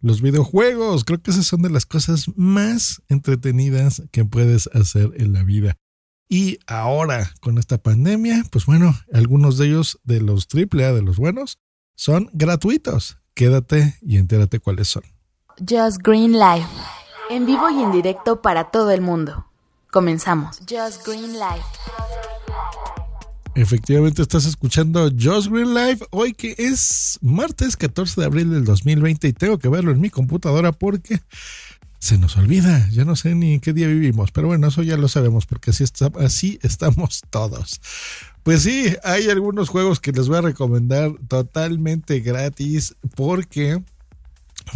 Los videojuegos, creo que esas son de las cosas más entretenidas que puedes hacer en la vida. Y ahora, con esta pandemia, pues bueno, algunos de ellos, de los AAA, de los buenos, son gratuitos. Quédate y entérate cuáles son. Just Green Live. En vivo y en directo para todo el mundo. Comenzamos. Just Green Live. Efectivamente estás escuchando Just Green Live hoy que es martes 14 de abril del 2020 y tengo que verlo en mi computadora porque se nos olvida, ya no sé ni en qué día vivimos, pero bueno, eso ya lo sabemos porque así, está, así estamos todos. Pues sí, hay algunos juegos que les voy a recomendar totalmente gratis porque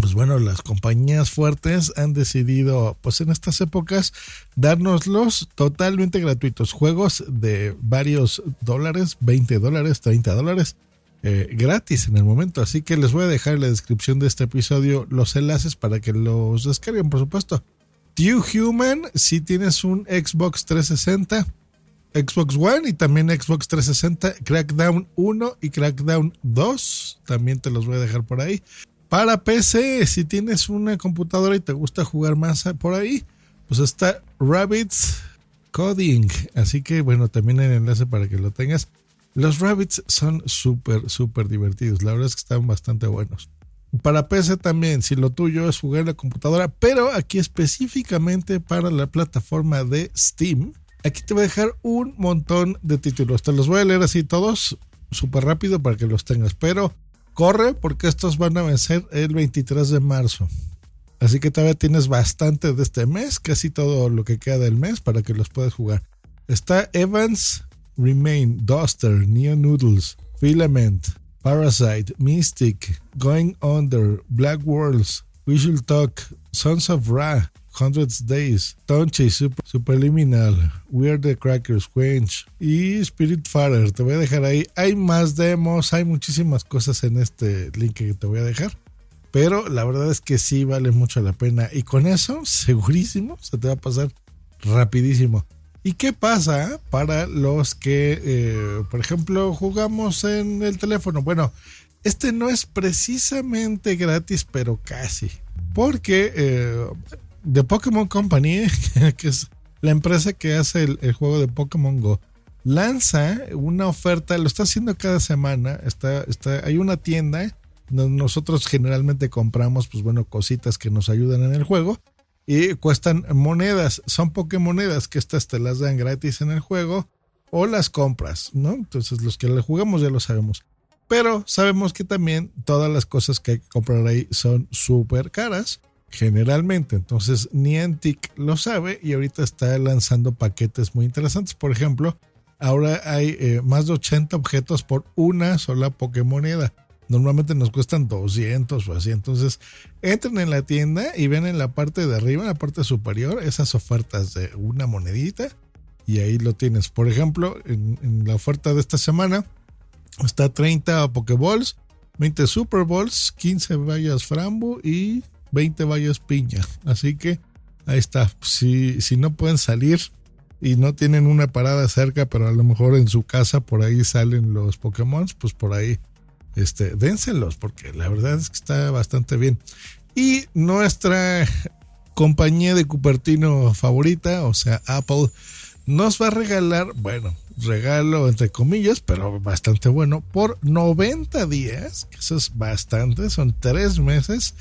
pues bueno, las compañías fuertes han decidido, pues en estas épocas, dárnoslos totalmente gratuitos. Juegos de varios dólares, 20 dólares, 30 dólares, eh, gratis en el momento. Así que les voy a dejar en la descripción de este episodio los enlaces para que los descarguen, por supuesto. Tew Human, si tienes un Xbox 360, Xbox One y también Xbox 360, Crackdown 1 y Crackdown 2, también te los voy a dejar por ahí. Para PC, si tienes una computadora y te gusta jugar más por ahí, pues está Rabbits Coding. Así que bueno, también hay enlace para que lo tengas. Los Rabbits son súper, súper divertidos. La verdad es que están bastante buenos. Para PC también, si lo tuyo es jugar en la computadora, pero aquí específicamente para la plataforma de Steam, aquí te voy a dejar un montón de títulos. Te los voy a leer así todos súper rápido para que los tengas, pero corre porque estos van a vencer el 23 de marzo. Así que todavía tienes bastante de este mes, casi todo lo que queda del mes para que los puedas jugar. Está Evans, Remain, Duster, Neo Noodles, Filament, Parasite, Mystic, Going Under, Black Worlds, Should Talk, Sons of Ra, Hundreds Days, Tonchi, Super, Superliminal, Weird the Crackers, Quench y Spirit Fighter. Te voy a dejar ahí. Hay más demos, hay muchísimas cosas en este link que te voy a dejar. Pero la verdad es que sí vale mucho la pena. Y con eso, segurísimo, se te va a pasar rapidísimo. ¿Y qué pasa para los que, eh, por ejemplo, jugamos en el teléfono? Bueno, este no es precisamente gratis, pero casi. Porque eh, The Pokémon Company, que es la empresa que hace el, juego de Pokémon Go, lanza una oferta, lo está haciendo cada semana. Está, está, hay una tienda donde nosotros generalmente compramos, pues bueno, cositas que nos ayudan en el juego y cuestan monedas. Son Pokémonedas que estas te las dan gratis en el juego o las compras, ¿no? Entonces los que le jugamos ya lo sabemos. Pero sabemos que también todas las cosas que hay que comprar ahí son súper caras generalmente. Entonces Niantic lo sabe y ahorita está lanzando paquetes muy interesantes. Por ejemplo, ahora hay eh, más de 80 objetos por una sola Pokémoneda. Normalmente nos cuestan 200 o así. Entonces entren en la tienda y ven en la parte de arriba, en la parte superior, esas ofertas de una monedita. Y ahí lo tienes. Por ejemplo, en, la oferta de esta semana está 30 Pokéballs, 20 Super Balls, 15 vallas Frambo y 20 vallas piña. Así que ahí está. Si, si no pueden salir y no tienen una parada cerca, pero a lo mejor en su casa por ahí salen los Pokémon, pues por ahí este, dénselos, porque la verdad es que está bastante bien. Y nuestra compañía de Cupertino favorita, o sea, Apple, nos va a regalar, bueno, regalo entre comillas, pero bastante bueno, por 90 días, que eso es bastante, son tres meses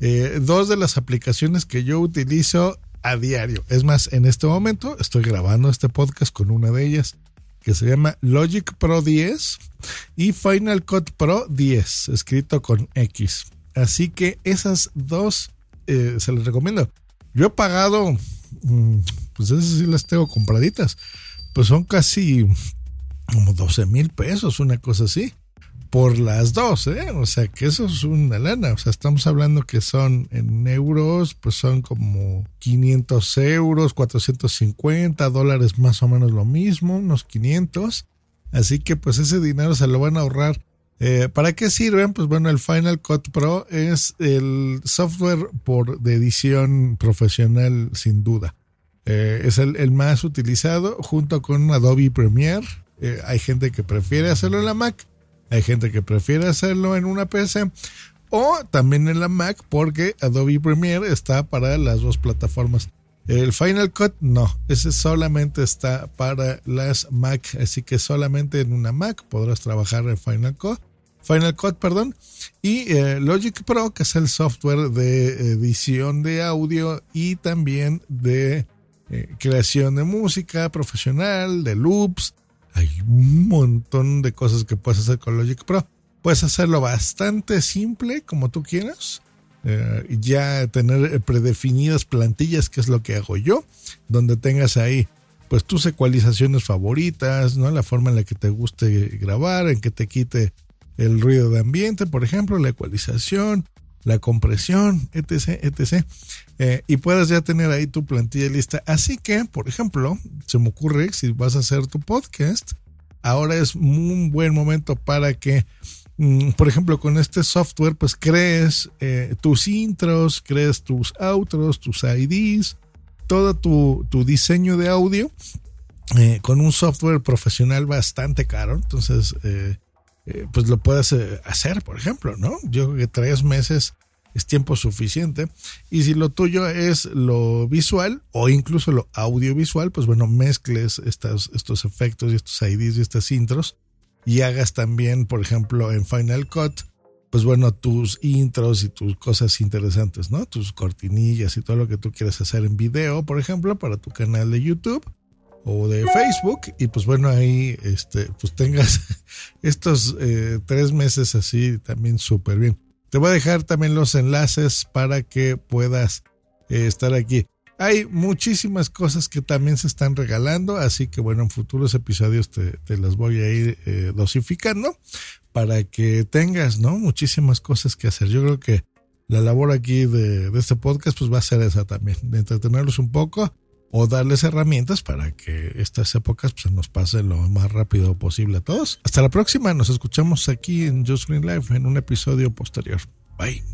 eh, dos de las aplicaciones que yo utilizo a diario. Es más, en este momento estoy grabando este podcast con una de ellas que se llama Logic Pro 10 y Final Cut Pro 10, escrito con X. Así que esas dos eh, se les recomiendo. Yo he pagado, mm, pues esas sí las tengo compraditas, pues son casi como 12 mil pesos, una cosa así por las dos, ¿eh? O sea, que eso es una lana. O sea, estamos hablando que son en euros, pues son como 500 euros, 450 dólares más o menos lo mismo, unos 500. Así que pues ese dinero se lo van a ahorrar. Eh, ¿Para qué sirven? Pues bueno, el Final Cut Pro es el software por, de edición profesional sin duda. Eh, es el, el, más utilizado junto con Adobe Premiere. Eh, hay gente que prefiere hacerlo en la Mac, hay gente que prefiere hacerlo en una PC o también en la Mac porque Adobe Premiere está para las dos plataformas. El Final Cut no, ese solamente está para las Mac, así que solamente en una Mac podrás trabajar en Final Cut. Final Cut, perdón, y eh, Logic Pro, que es el software de edición de audio y también de eh, creación de música profesional, de loops. Hay un montón de cosas que puedes hacer con Logic Pro. Puedes hacerlo bastante simple, como tú quieras. Eh, ya tener predefinidas plantillas, que es lo que hago yo, donde tengas ahí pues tus ecualizaciones favoritas, ¿no? La forma en la que te guste grabar, en que te quite el ruido de ambiente, por ejemplo, la ecualización, la compresión, etc, etc. Eh, y puedas ya tener ahí tu plantilla lista. Así que, por ejemplo, se me ocurre, si vas a hacer tu podcast, ahora es un buen momento para que, mm, por ejemplo, con este software, pues crees eh, tus intros, crees tus outros, tus IDs, todo tu, tu diseño de audio eh, con un software profesional bastante caro. Entonces, eh, eh, pues lo puedes eh, hacer, por ejemplo, ¿no? Yo creo que tres meses es tiempo suficiente. Y si lo tuyo es lo visual o incluso lo audiovisual, pues bueno, mezcles estos, estos efectos y estos IDs y estas intros y hagas también, por ejemplo, en Final Cut, pues bueno, tus intros y tus cosas interesantes, ¿no? Tus cortinillas y todo lo que tú quieres hacer en video, por ejemplo, para tu canal de YouTube o de Facebook y pues bueno ahí este pues tengas estos eh, tres meses así también súper bien. Te voy a dejar también los enlaces para que puedas eh, estar aquí. Hay muchísimas cosas que también se están regalando así que bueno en futuros episodios te, te las voy a ir eh, dosificando para que tengas no muchísimas cosas que hacer. Yo creo que la labor aquí de, este podcast pues va a ser esa también de entretenerlos un poco o darles herramientas para que estas épocas pues, nos pasen lo más rápido posible a todos. Hasta la próxima, nos escuchamos aquí en Just Green Life en un episodio posterior. Bye.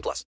18 plus.